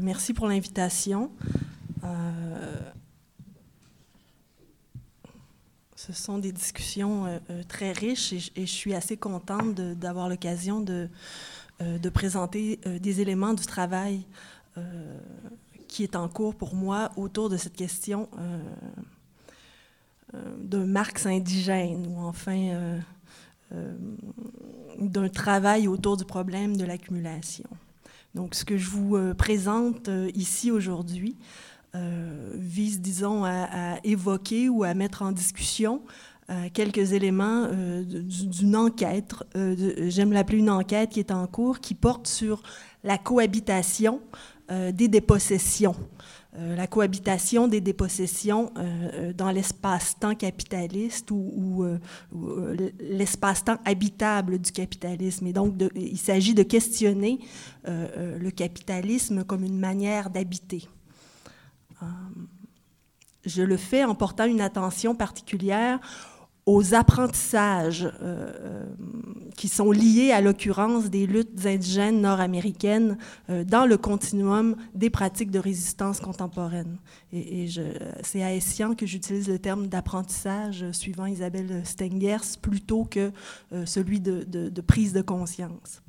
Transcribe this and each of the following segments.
merci pour l'invitation. ce sont des discussions très riches et, je suis assez contente d'avoir l'occasion de, de, présenter des éléments du travail qui est en cours pour moi autour de cette question d'un Marx indigène, ou enfin euh, d'un travail autour du problème de l'accumulation. Donc, ce que je vous euh, présente euh, ici aujourd'hui vise, disons, à, évoquer ou à mettre en discussion quelques éléments d'une enquête, j'aime l'appeler une enquête qui est en cours, qui porte sur la cohabitation des dépossessions. Euh, la cohabitation des dépossessions euh, euh, dans l'espace-temps capitaliste ou, l'espace-temps habitable du capitalisme. Et donc, il s'agit de questionner le capitalisme comme une manière d'habiter. je le fais en portant une attention particulière aux apprentissages euh, euh, qui sont liés à l'occurrence des luttes indigènes nord-américaines euh, dans le continuum des pratiques de résistance contemporaine. Et, c'est à Essian que j'utilise le terme d'apprentissage suivant Isabelle Stengers plutôt que celui de prise de conscience.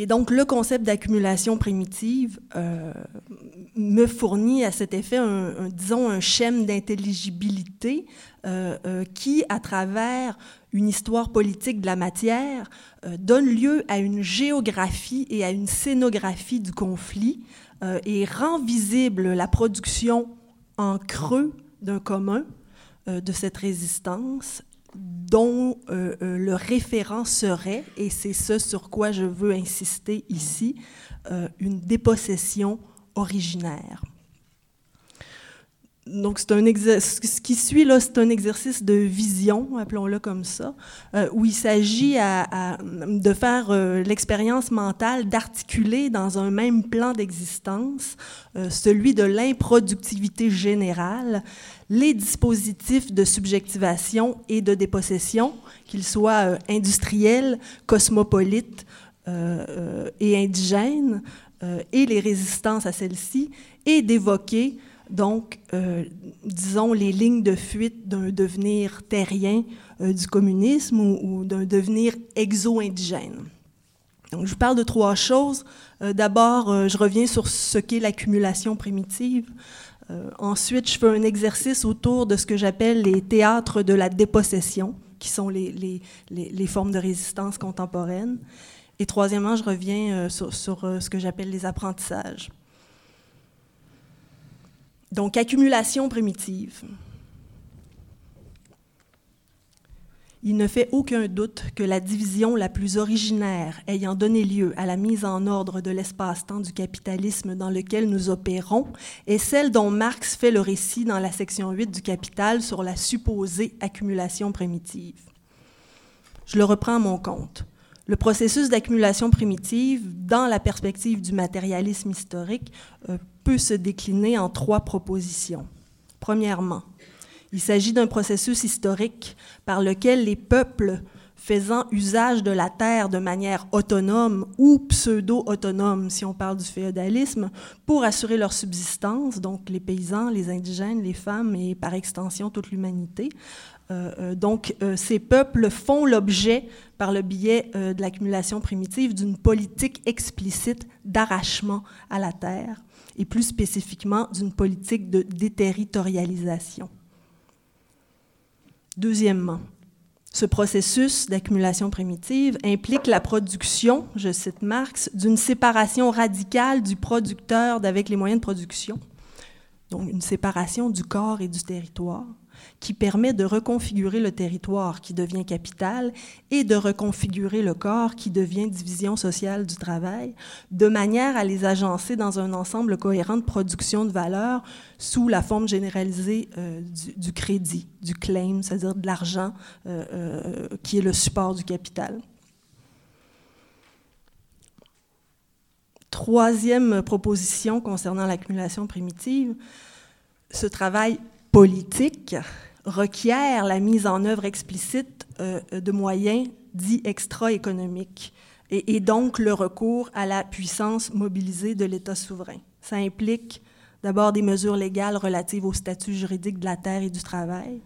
Et donc, le concept d'accumulation primitive euh, me fournit à cet effet, un, disons, un schème d'intelligibilité euh, euh, qui, à travers une histoire politique de la matière, donne lieu à une géographie et à une scénographie du conflit et rend visible la production en creux d'un commun de cette résistance dont euh, euh, le référent serait, et c'est ce sur quoi je veux insister ici, euh, une dépossession originaire. Donc, c'est un ce qui suit là, c'est un exercice de vision, appelons-le comme ça, où il s'agit de faire l'expérience mentale d'articuler dans un même plan d'existence celui de l'improductivité générale les dispositifs de subjectivation et de dépossession, qu'ils soient euh, industriels, cosmopolites euh, euh, et indigènes, et les résistances à celles-ci, et d'évoquer donc, disons, les lignes de fuite d'un devenir terrien du communisme ou, d'un devenir exo-indigène. Donc, je vous parle de trois choses. D'abord, je reviens sur ce qu'est l'accumulation primitive. Euh, ensuite, je fais un exercice autour de ce que j'appelle les théâtres de la dépossession, qui sont les, formes de résistance contemporaine. Et troisièmement, je reviens euh, sur, euh, ce que j'appelle les apprentissages. Donc, accumulation primitive. Il ne fait aucun doute que la division la plus originaire ayant donné lieu à la mise en ordre de l'espace-temps du capitalisme dans lequel nous opérons est celle dont Marx fait le récit dans la section 8 du Capital sur la supposée accumulation primitive. Je le reprends à mon compte. Le processus d'accumulation primitive, dans la perspective du matérialisme historique, euh, peut se décliner en trois propositions. Premièrement, il s'agit d'un processus historique par lequel les peuples faisant usage de la terre de manière autonome ou pseudo-autonome, si on parle du féodalisme, pour assurer leur subsistance, donc les paysans, les indigènes, les femmes et par extension toute l'humanité. Euh, euh, donc euh, ces peuples font l'objet, par le biais de l'accumulation primitive, d'une politique explicite d'arrachement à la terre et plus spécifiquement d'une politique de déterritorialisation. Deuxièmement, ce processus d'accumulation primitive implique la production, je cite Marx, d'une séparation radicale du producteur d'avec les moyens de production, donc une séparation du corps et du territoire, qui permet de reconfigurer le territoire qui devient capital et de reconfigurer le corps qui devient division sociale du travail, de manière à les agencer dans un ensemble cohérent de production de valeur sous la forme généralisée euh, du, crédit, du claim, c'est-à-dire de l'argent euh, euh, qui est le support du capital. Troisième proposition concernant l'accumulation primitive, ce travail politique requiert la mise en œuvre explicite euh, de moyens dits extra-économiques et, donc le recours à la puissance mobilisée de l'État souverain. Ça implique d'abord des mesures légales relatives au statut juridique de la terre et du travail,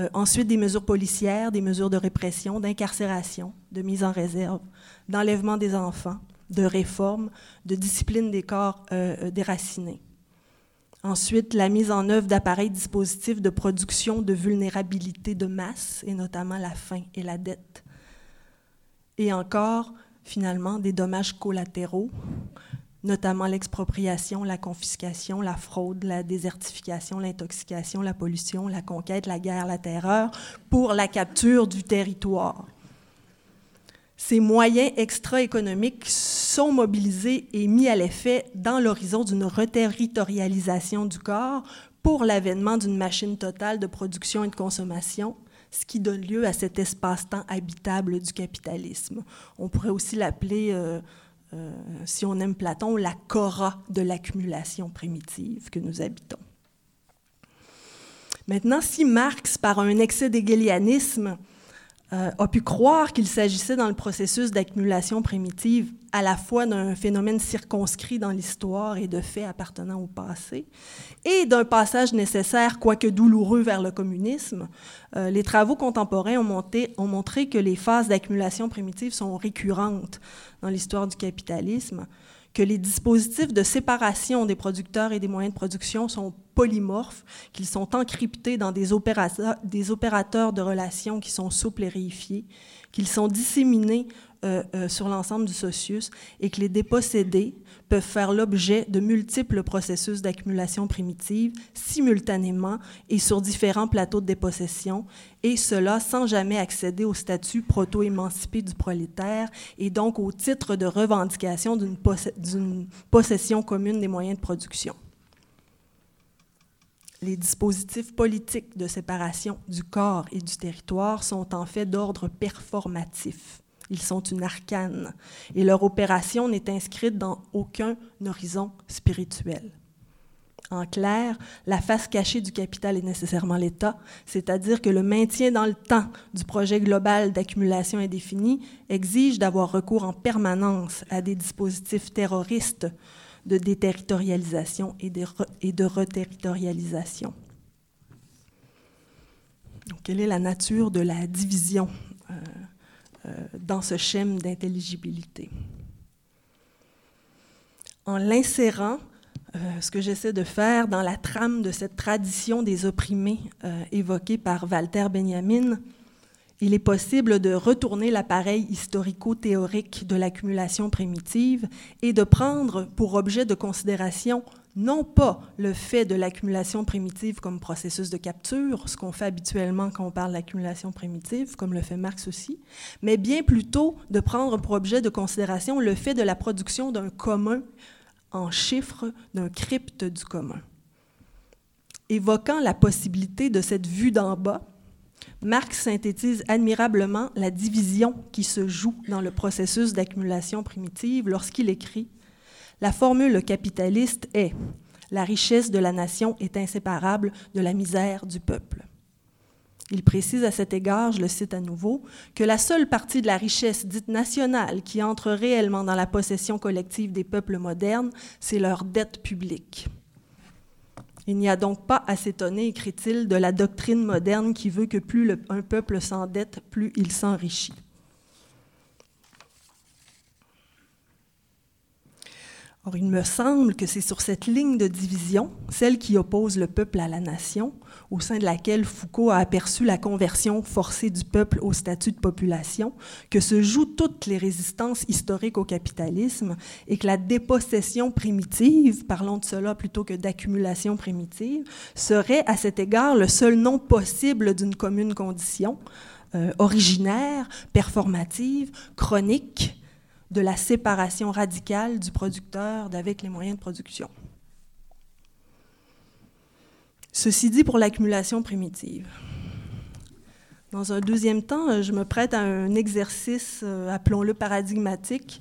euh, ensuite des mesures policières, des mesures de répression, d'incarcération, de mise en réserve, d'enlèvement des enfants, de réforme, de discipline des corps euh, déracinés. Ensuite, la mise en œuvre d'appareils dispositifs de production de vulnérabilité de masse, et notamment la faim et la dette. Et encore, finalement, des dommages collatéraux, notamment l'expropriation, la confiscation, la fraude, la désertification, l'intoxication, la pollution, la conquête, la guerre, la terreur, pour la capture du territoire. Ces moyens extra-économiques sont mobilisés et mis à l'effet dans l'horizon d'une reterritorialisation du corps pour l'avènement d'une machine totale de production et de consommation, ce qui donne lieu à cet espace-temps habitable du capitalisme. On pourrait aussi l'appeler, euh, euh, si on aime Platon, la cora de l'accumulation primitive que nous habitons. Maintenant, si Marx, par un excès d'égalianisme, euh, a pu croire qu'il s'agissait dans le processus d'accumulation primitive à la fois d'un phénomène circonscrit dans l'histoire et de faits appartenant au passé, et d'un passage nécessaire, quoique douloureux, vers le communisme. Euh, les travaux contemporains ont, ont montré que les phases d'accumulation primitive sont récurrentes dans l'histoire du capitalisme, que les dispositifs de séparation des producteurs et des moyens de production sont polymorphes, qu'ils sont encryptés dans des opérateurs, de relations qui sont souples et réifiés, qu'ils sont disséminés euh, euh, sur l'ensemble du socius et que les dépossédés peuvent faire l'objet de multiples processus d'accumulation primitive simultanément et sur différents plateaux de dépossession, et cela sans jamais accéder au statut proto-émancipé du prolétaire et donc au titre de revendication d'une possession commune des moyens de production les dispositifs politiques de séparation du corps et du territoire sont en fait d'ordre performatif. Ils sont une arcane et leur opération n'est inscrite dans aucun horizon spirituel. En clair, la face cachée du capital est nécessairement l'État, c'est-à-dire que le maintien dans le temps du projet global d'accumulation indéfinie exige d'avoir recours en permanence à des dispositifs terroristes de déterritorialisation et de, de reterritorialisation. quelle est la nature de la division dans ce schème d'intelligibilité? En l'insérant, euh, ce que j'essaie de faire dans la trame de cette tradition des opprimés évoquée par Walter Benjamin, il est possible de retourner l'appareil historico-théorique de l'accumulation primitive et de prendre pour objet de considération non pas le fait de l'accumulation primitive comme processus de capture, ce qu'on fait habituellement quand on parle d'accumulation primitive, comme le fait Marx aussi, mais bien plutôt de prendre pour objet de considération le fait de la production d'un commun en chiffres, d'un crypte du commun. Évoquant la possibilité de cette vue d'en bas, Marx synthétise admirablement la division qui se joue dans le processus d'accumulation primitive lorsqu'il écrit La formule capitaliste est La richesse de la nation est inséparable de la misère du peuple. Il précise à cet égard, je le cite à nouveau, que la seule partie de la richesse dite nationale qui entre réellement dans la possession collective des peuples modernes, c'est leur dette publique. Il n'y a donc pas à s'étonner, écrit-il, de la doctrine moderne qui veut que plus un peuple s'endette, plus il s'enrichit. Or, il me semble que c'est sur cette ligne de division, celle qui oppose le peuple à la nation, au sein de laquelle Foucault a aperçu la conversion forcée du peuple au statut de population, que se jouent toutes les résistances historiques au capitalisme et que la dépossession primitive, parlons de cela plutôt que d'accumulation primitive, serait à cet égard le seul nom possible d'une commune condition, euh, originaire, performative, chronique, de la séparation radicale du producteur d'avec les moyens de production. Ceci dit pour l'accumulation primitive. Dans un deuxième temps, je me prête à un exercice, euh, appelons-le paradigmatique.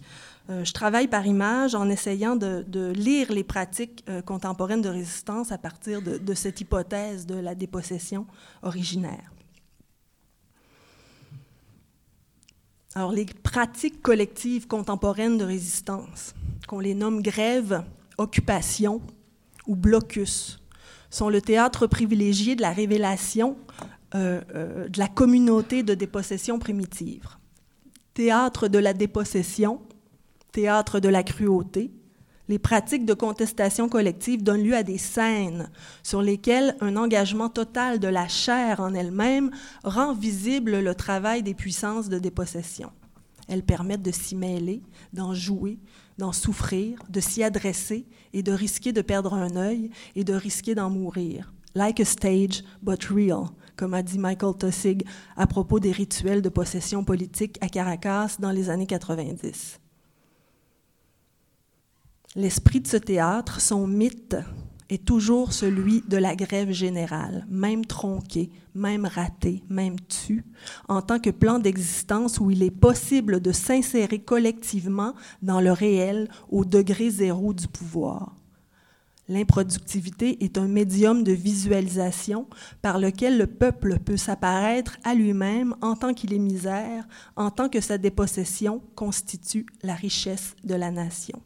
Euh, je travaille par image en essayant de, lire les pratiques euh, contemporaines de résistance à partir de cette hypothèse de la dépossession originaire. Alors, les pratiques collectives contemporaines de résistance, qu'on les nomme grève, occupation ou blocus, sont le théâtre privilégié de la révélation euh, euh, de la communauté de dépossession primitive. Théâtre de la dépossession, théâtre de la cruauté, les pratiques de contestation collective donnent lieu à des scènes sur lesquelles un engagement total de la chair en elle-même rend visible le travail des puissances de dépossession. Elles permettent de s'y mêler, d'en jouer, d'en souffrir, de s'y adresser et de risquer de perdre un œil et de risquer d'en mourir. Like a stage, but real, comme a dit Michael Tossig à propos des rituels de possession politique à Caracas dans les années 90. L'esprit de ce théâtre, son mythe, est toujours celui de la grève générale, même tronquée, même ratée, même tue, en tant que plan d'existence où il est possible de s'insérer collectivement dans le réel au degré zéro du pouvoir. L'improductivité est un médium de visualisation par lequel le peuple peut s'apparaître à lui-même en tant qu'il est misère, en tant que sa dépossession constitue la richesse de la nation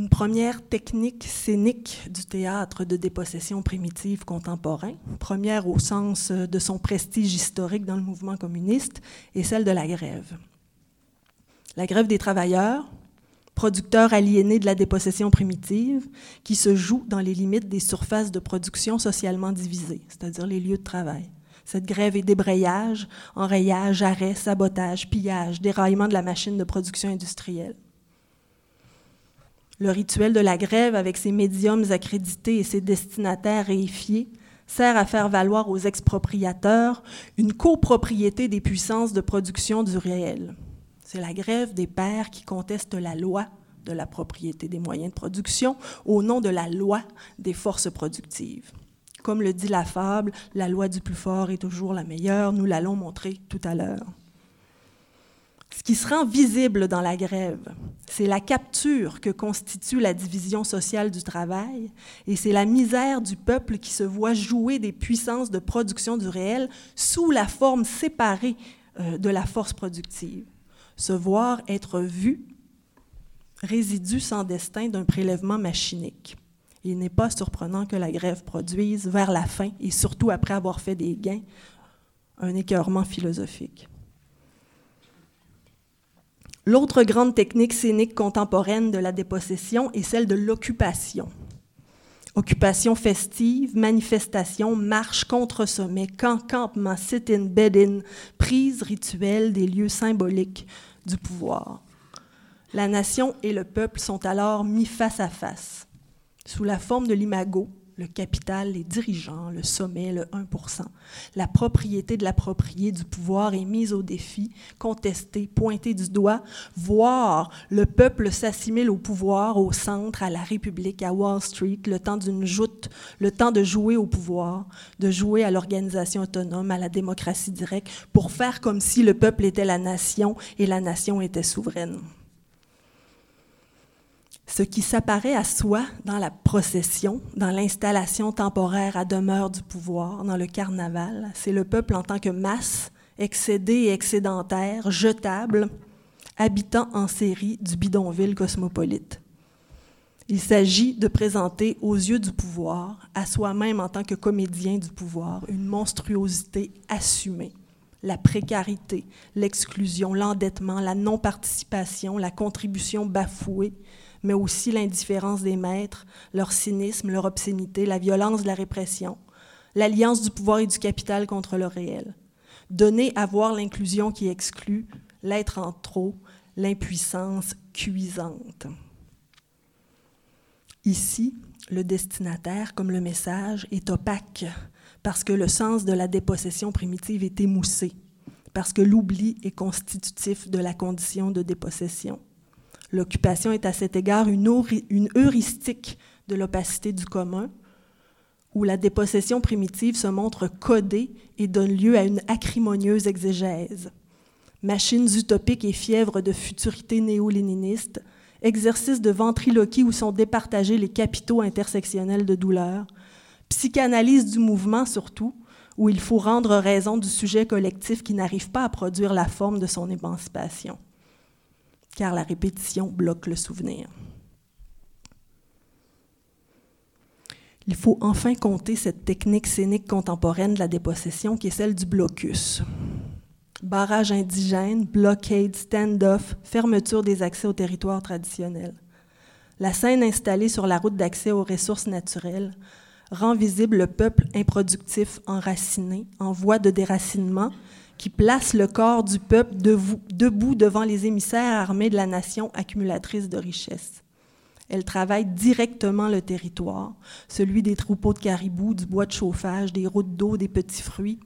une première technique scénique du théâtre de dépossession primitive contemporain, première au sens de son prestige historique dans le mouvement communiste, est celle de la grève. La grève des travailleurs, producteurs aliénés de la dépossession primitive, qui se joue dans les limites des surfaces de production socialement divisées, c'est-à-dire les lieux de travail. Cette grève est débrayage, enrayage, arrêt, sabotage, pillage, déraillement de la machine de production industrielle. Le rituel de la grève, avec ses médiums accrédités et ses destinataires réifiés, sert à faire valoir aux expropriateurs une copropriété des puissances de production du réel. C'est la grève des pères qui contestent la loi de la propriété des moyens de production au nom de la loi des forces productives. Comme le dit la fable, la loi du plus fort est toujours la meilleure, nous l'allons montrer tout à l'heure. Ce qui se rend visible dans la grève, c'est la capture que constitue la division sociale du travail et c'est la misère du peuple qui se voit jouer des puissances de production du réel sous la forme séparée euh, de la force productive. Se voir être vu, résidu sans destin d'un prélèvement machinique. Il n'est pas surprenant que la grève produise, vers la fin et surtout après avoir fait des gains, un écœurement philosophique. L'autre grande technique scénique contemporaine de la dépossession est celle de l'occupation. Occupation festive, manifestation, marche contre sommet, camp, campement, sit-in, bed-in, prise rituelle des lieux symboliques du pouvoir. La nation et le peuple sont alors mis face à face, sous la forme de l'imago, le capital, les dirigeants, le sommet, le 1% La propriété de l'approprié du pouvoir est mise au défi, contestée, pointée du doigt, voire le peuple s'assimile au pouvoir, au centre, à la République, à Wall Street, le temps d'une joute, le temps de jouer au pouvoir, de jouer à l'organisation autonome, à la démocratie directe, pour faire comme si le peuple était la nation et la nation était souveraine. Ce qui s'apparaît à soi dans la procession, dans l'installation temporaire à demeure du pouvoir, dans le carnaval, c'est le peuple en tant que masse, excédé et excédentaire, jetable, habitant en série du bidonville cosmopolite. Il s'agit de présenter aux yeux du pouvoir, à soi-même en tant que comédien du pouvoir, une monstruosité assumée. La précarité, l'exclusion, l'endettement, la non-participation, la contribution bafouée, mais aussi l'indifférence des maîtres, leur cynisme, leur obscénité, la violence de la répression, l'alliance du pouvoir et du capital contre le réel. Donner à voir l'inclusion qui exclut, l'être en trop, l'impuissance cuisante. Ici, le destinataire, comme le message, est opaque parce que le sens de la dépossession primitive est émoussé, parce que l'oubli est constitutif de la condition de dépossession. L'occupation est à cet égard une, heuristique de l'opacité du commun, où la dépossession primitive se montre codée et donne lieu à une acrimonieuse exégèse. Machines utopiques et fièvres de futurité néo-léniniste, exercice de ventriloquie où sont départagés les capitaux intersectionnels de douleur, psychanalyse du mouvement surtout, où il faut rendre raison du sujet collectif qui n'arrive pas à produire la forme de son émancipation, car la répétition bloque le souvenir. Il faut enfin compter cette technique scénique contemporaine de la dépossession qui est celle du blocus. Barrage indigène, blockade, stand-off, fermeture des accès aux territoires traditionnels. La scène installée sur la route d'accès aux ressources naturelles rend visible le peuple improductif enraciné, en voie de déracinement, qui place le corps du peuple debout devant les émissaires armés de la nation accumulatrice de richesses. Elle travaille directement le territoire, celui des troupeaux de caribous, du bois de chauffage, des routes d'eau, des petits fruits,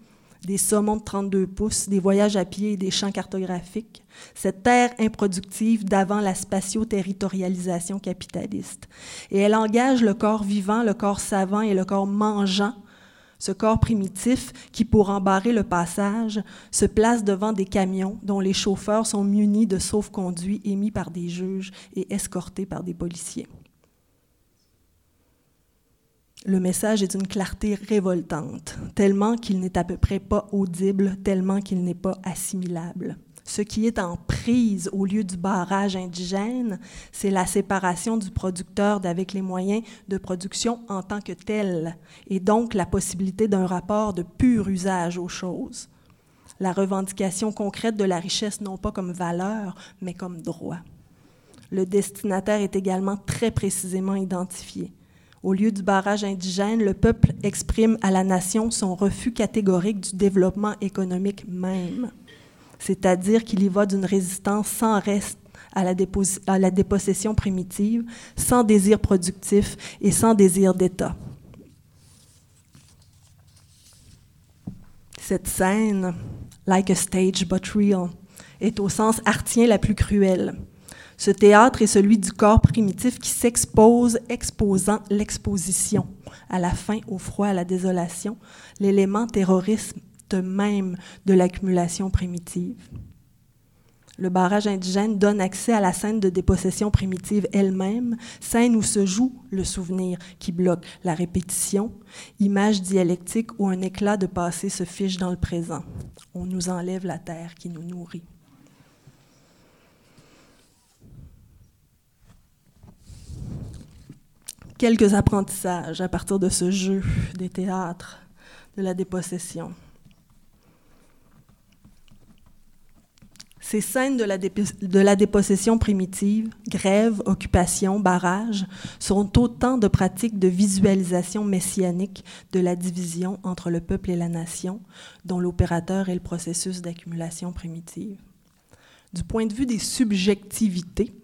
des saumons de 32 pouces, des voyages à pied et des champs cartographiques, cette terre improductive d'avant la spatio-territorialisation capitaliste. Et elle engage le corps vivant, le corps savant et le corps mangeant, ce corps primitif qui, pour embarrer le passage, se place devant des camions dont les chauffeurs sont munis de sauf-conduits émis par des juges et escortés par des policiers. Le message est d'une clarté révoltante, tellement qu'il n'est à peu près pas audible, tellement qu'il n'est pas assimilable. Ce qui est en prise au lieu du barrage indigène, c'est la séparation du producteur d'avec les moyens de production en tant que tel, et donc la possibilité d'un rapport de pur usage aux choses. La revendication concrète de la richesse non pas comme valeur, mais comme droit. Le destinataire est également très précisément identifié au lieu du barrage indigène, le peuple exprime à la nation son refus catégorique du développement économique même, c'est-à-dire qu'il y va d'une résistance sans reste à la, dépossession primitive, sans désir productif et sans désir d'État. Cette scène, like a stage but real, est au sens artien la plus cruelle. Ce théâtre est celui du corps primitif qui s'expose, exposant l'exposition, à la faim, au froid, à la désolation, l'élément terroriste même de l'accumulation primitive. Le barrage indigène donne accès à la scène de dépossession primitive elle-même, scène où se joue le souvenir qui bloque la répétition, image dialectique où un éclat de passé se fiche dans le présent. On nous enlève la terre qui nous nourrit. quelques apprentissages à partir de ce jeu des théâtres de la dépossession. Ces scènes de la, dépossession primitive, grève, occupation, barrage, sont autant de pratiques de visualisation messianique de la division entre le peuple et la nation, dont l'opérateur est le processus d'accumulation primitive. Du point de vue des subjectivités,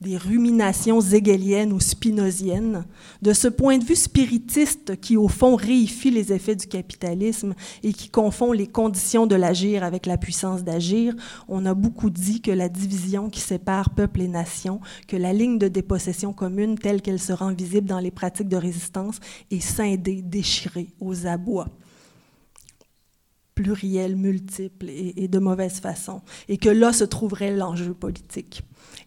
des ruminations hegeliennes ou spinoziennes, de ce point de vue spiritiste qui, au fond, réifie les effets du capitalisme et qui confond les conditions de l'agir avec la puissance d'agir, on a beaucoup dit que la division qui sépare peuple et nation, que la ligne de dépossession commune telle qu'elle se rend visible dans les pratiques de résistance est scindée, déchirée aux abois pluriel, multiple et, de mauvaise façon, et que là se trouverait l'enjeu politique.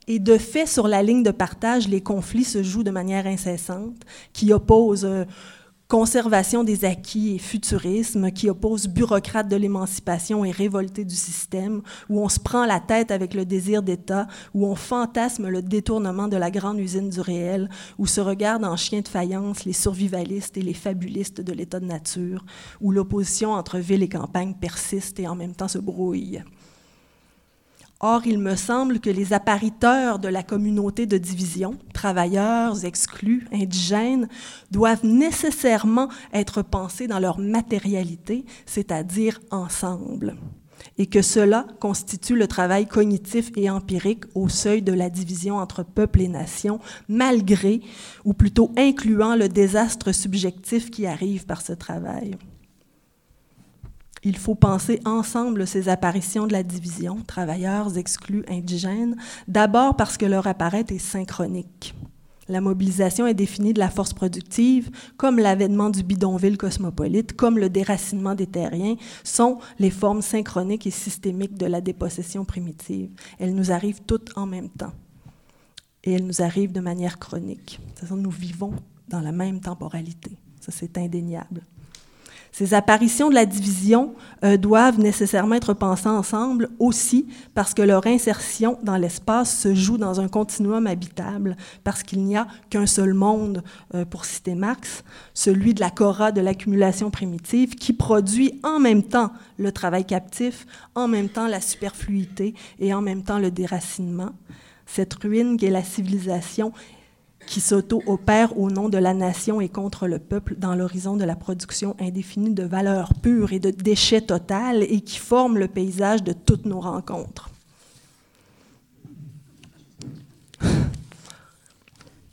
Et de fait, sur la ligne de partage, les conflits se jouent de manière incessante, qui opposent euh, conservation des acquis et futurisme, qui opposent bureaucrates de l'émancipation et révoltés du système, où on se prend la tête avec le désir d'État, où on fantasme le détournement de la grande usine du réel, où se regardent en chien de faïence les survivalistes et les fabulistes de l'état de nature, où l'opposition entre ville et campagne persiste et en même temps se brouille. Or, il me semble que les appariteurs de la communauté de division, travailleurs, exclus, indigènes, doivent nécessairement être pensés dans leur matérialité, c'est-à-dire ensemble, et que cela constitue le travail cognitif et empirique au seuil de la division entre peuple et nation, malgré, ou plutôt incluant le désastre subjectif qui arrive par ce travail. Il faut penser ensemble ces apparitions de la division, travailleurs, exclus, indigènes, d'abord parce que leur apparaître est synchronique. La mobilisation est définie de la force productive, comme l'avènement du bidonville cosmopolite, comme le déracinement des terriens, sont les formes synchroniques et systémiques de la dépossession primitive. Elles nous arrivent toutes en même temps. Et elles nous arrivent de manière chronique. nous vivons dans la même temporalité. Ça, c'est indéniable. Ces apparitions de la division euh, doivent nécessairement être pensées ensemble aussi parce que leur insertion dans l'espace se joue dans un continuum habitable, parce qu'il n'y a qu'un seul monde, euh, pour citer Marx, celui de la cora de l'accumulation primitive, qui produit en même temps le travail captif, en même temps la superfluité et en même temps le déracinement. Cette ruine qu'est la civilisation qui s'auto-opère au nom de la nation et contre le peuple dans l'horizon de la production indéfinie de valeurs pures et de déchets totales et qui forme le paysage de toutes nos rencontres.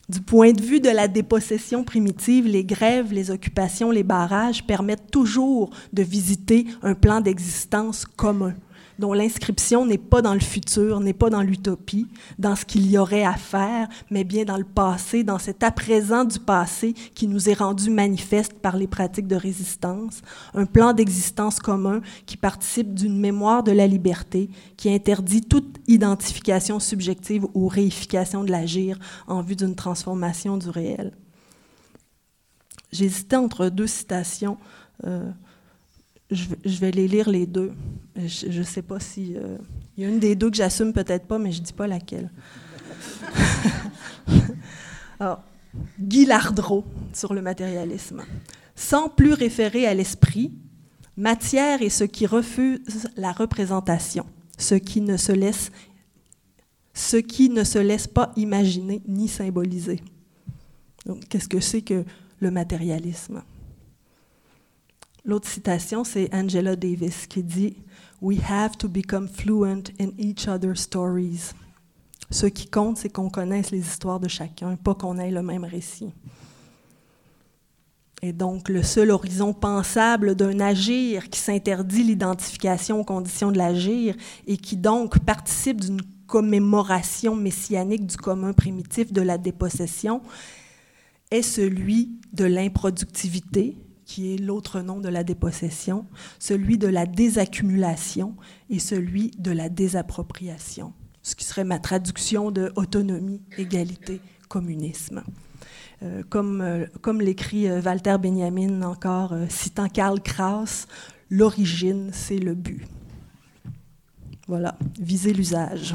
Du point de vue de la dépossession primitive, les grèves, les occupations, les barrages permettent toujours de visiter un plan d'existence commun dont l'inscription n'est pas dans le futur, n'est pas dans l'utopie, dans ce qu'il y aurait à faire, mais bien dans le passé, dans cet à-présent du passé qui nous est rendu manifeste par les pratiques de résistance, un plan d'existence commun qui participe d'une mémoire de la liberté, qui interdit toute identification subjective ou réification de l'agir en vue d'une transformation du réel. J'hésitais entre deux citations. Euh, je, vais les lire les deux. Je ne sais pas si. Euh, il y a une des deux que j'assume peut-être pas, mais je ne dis pas laquelle. Alors, Guy Lardreau sur le matérialisme. Sans plus référer à l'esprit, matière est ce qui refuse la représentation, ce qui ne se laisse, ce qui ne se laisse pas imaginer ni symboliser. Qu'est-ce que c'est que le matérialisme? L'autre citation, c'est Angela Davis qui dit We have to become fluent in each other's stories. Ce qui compte, c'est qu'on connaisse les histoires de chacun, pas qu'on ait le même récit. Et donc, le seul horizon pensable d'un agir qui s'interdit l'identification aux conditions de l'agir et qui donc participe d'une commémoration messianique du commun primitif de la dépossession est celui de l'improductivité, qui est l'autre nom de la dépossession, celui de la désaccumulation et celui de la désappropriation, ce qui serait ma traduction de autonomie, égalité, communisme. Euh, comme, euh, comme l'écrit euh, Walter Benjamin encore, citant Karl Kraus, l'origine, c'est le but. Voilà, viser l'usage.